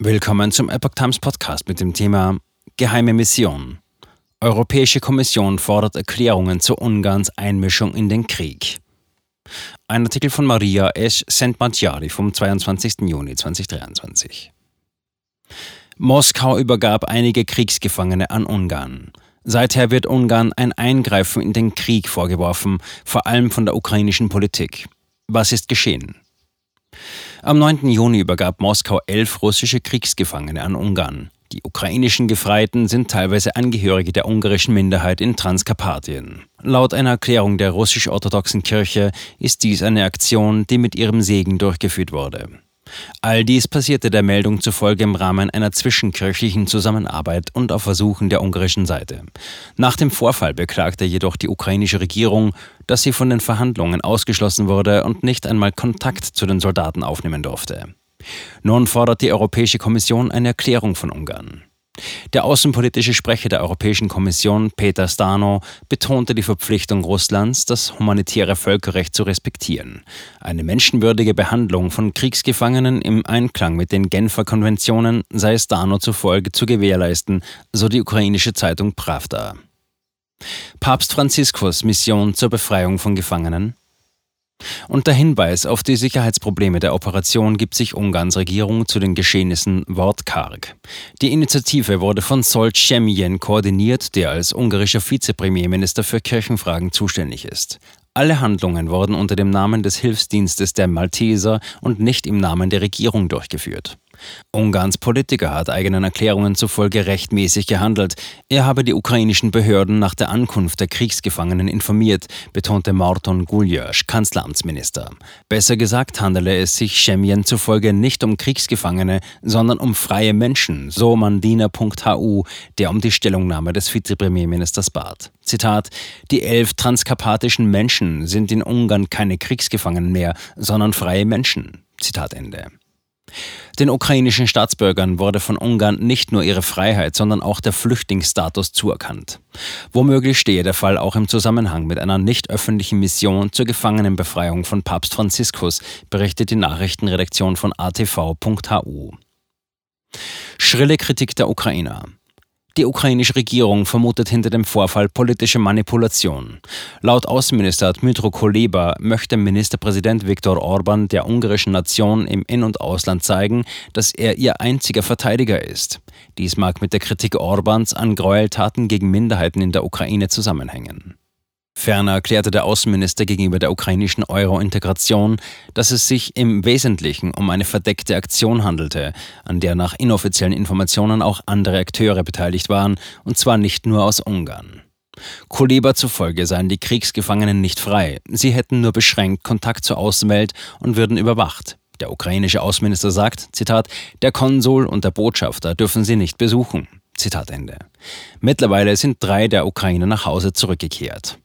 Willkommen zum Epoch Times Podcast mit dem Thema Geheime Mission. Europäische Kommission fordert Erklärungen zu Ungarns Einmischung in den Krieg. Ein Artikel von Maria S. Sentmantiari vom 22. Juni 2023. Moskau übergab einige Kriegsgefangene an Ungarn. Seither wird Ungarn ein Eingreifen in den Krieg vorgeworfen, vor allem von der ukrainischen Politik. Was ist geschehen? Am 9. Juni übergab Moskau elf russische Kriegsgefangene an Ungarn. Die ukrainischen Gefreiten sind teilweise Angehörige der ungarischen Minderheit in Transkarpatien. Laut einer Erklärung der russisch-orthodoxen Kirche ist dies eine Aktion, die mit ihrem Segen durchgeführt wurde. All dies passierte der Meldung zufolge im Rahmen einer zwischenkirchlichen Zusammenarbeit und auf Versuchen der ungarischen Seite. Nach dem Vorfall beklagte jedoch die ukrainische Regierung, dass sie von den Verhandlungen ausgeschlossen wurde und nicht einmal Kontakt zu den Soldaten aufnehmen durfte. Nun fordert die Europäische Kommission eine Erklärung von Ungarn. Der außenpolitische Sprecher der Europäischen Kommission, Peter Stano, betonte die Verpflichtung Russlands, das humanitäre Völkerrecht zu respektieren. Eine menschenwürdige Behandlung von Kriegsgefangenen im Einklang mit den Genfer Konventionen sei Stano zufolge zu gewährleisten, so die ukrainische Zeitung Pravda. Papst Franziskus Mission zur Befreiung von Gefangenen und der Hinweis auf die Sicherheitsprobleme der Operation gibt sich Ungarns Regierung zu den Geschehnissen wortkarg. Die Initiative wurde von Sol Cemjen koordiniert, der als ungarischer Vizepremierminister für Kirchenfragen zuständig ist. Alle Handlungen wurden unter dem Namen des Hilfsdienstes der Malteser und nicht im Namen der Regierung durchgeführt. Ungarns Politiker hat eigenen Erklärungen zufolge rechtmäßig gehandelt. Er habe die ukrainischen Behörden nach der Ankunft der Kriegsgefangenen informiert, betonte Marton Guljösch, Kanzleramtsminister. Besser gesagt handele es sich Chemien zufolge nicht um Kriegsgefangene, sondern um freie Menschen, so Mandina.hu, der um die Stellungnahme des Vizepremierministers bat. Zitat: Die elf transkarpatischen Menschen sind in Ungarn keine Kriegsgefangenen mehr, sondern freie Menschen. Zitat Ende. Den ukrainischen Staatsbürgern wurde von Ungarn nicht nur ihre Freiheit, sondern auch der Flüchtlingsstatus zuerkannt. Womöglich stehe der Fall auch im Zusammenhang mit einer nicht öffentlichen Mission zur Gefangenenbefreiung von Papst Franziskus, berichtet die Nachrichtenredaktion von atv.hu. Schrille Kritik der Ukrainer. Die ukrainische Regierung vermutet hinter dem Vorfall politische Manipulation. Laut Außenminister Dmytro Kuleba möchte Ministerpräsident Viktor Orban der ungarischen Nation im In- und Ausland zeigen, dass er ihr einziger Verteidiger ist. Dies mag mit der Kritik Orbans an Gräueltaten gegen Minderheiten in der Ukraine zusammenhängen. Ferner erklärte der Außenminister gegenüber der ukrainischen Euro-Integration, dass es sich im Wesentlichen um eine verdeckte Aktion handelte, an der nach inoffiziellen Informationen auch andere Akteure beteiligt waren, und zwar nicht nur aus Ungarn. Kuleba zufolge seien die Kriegsgefangenen nicht frei, sie hätten nur beschränkt Kontakt zur Außenwelt und würden überwacht. Der ukrainische Außenminister sagt, Zitat, der Konsul und der Botschafter dürfen sie nicht besuchen. Zitat Ende. Mittlerweile sind drei der Ukrainer nach Hause zurückgekehrt.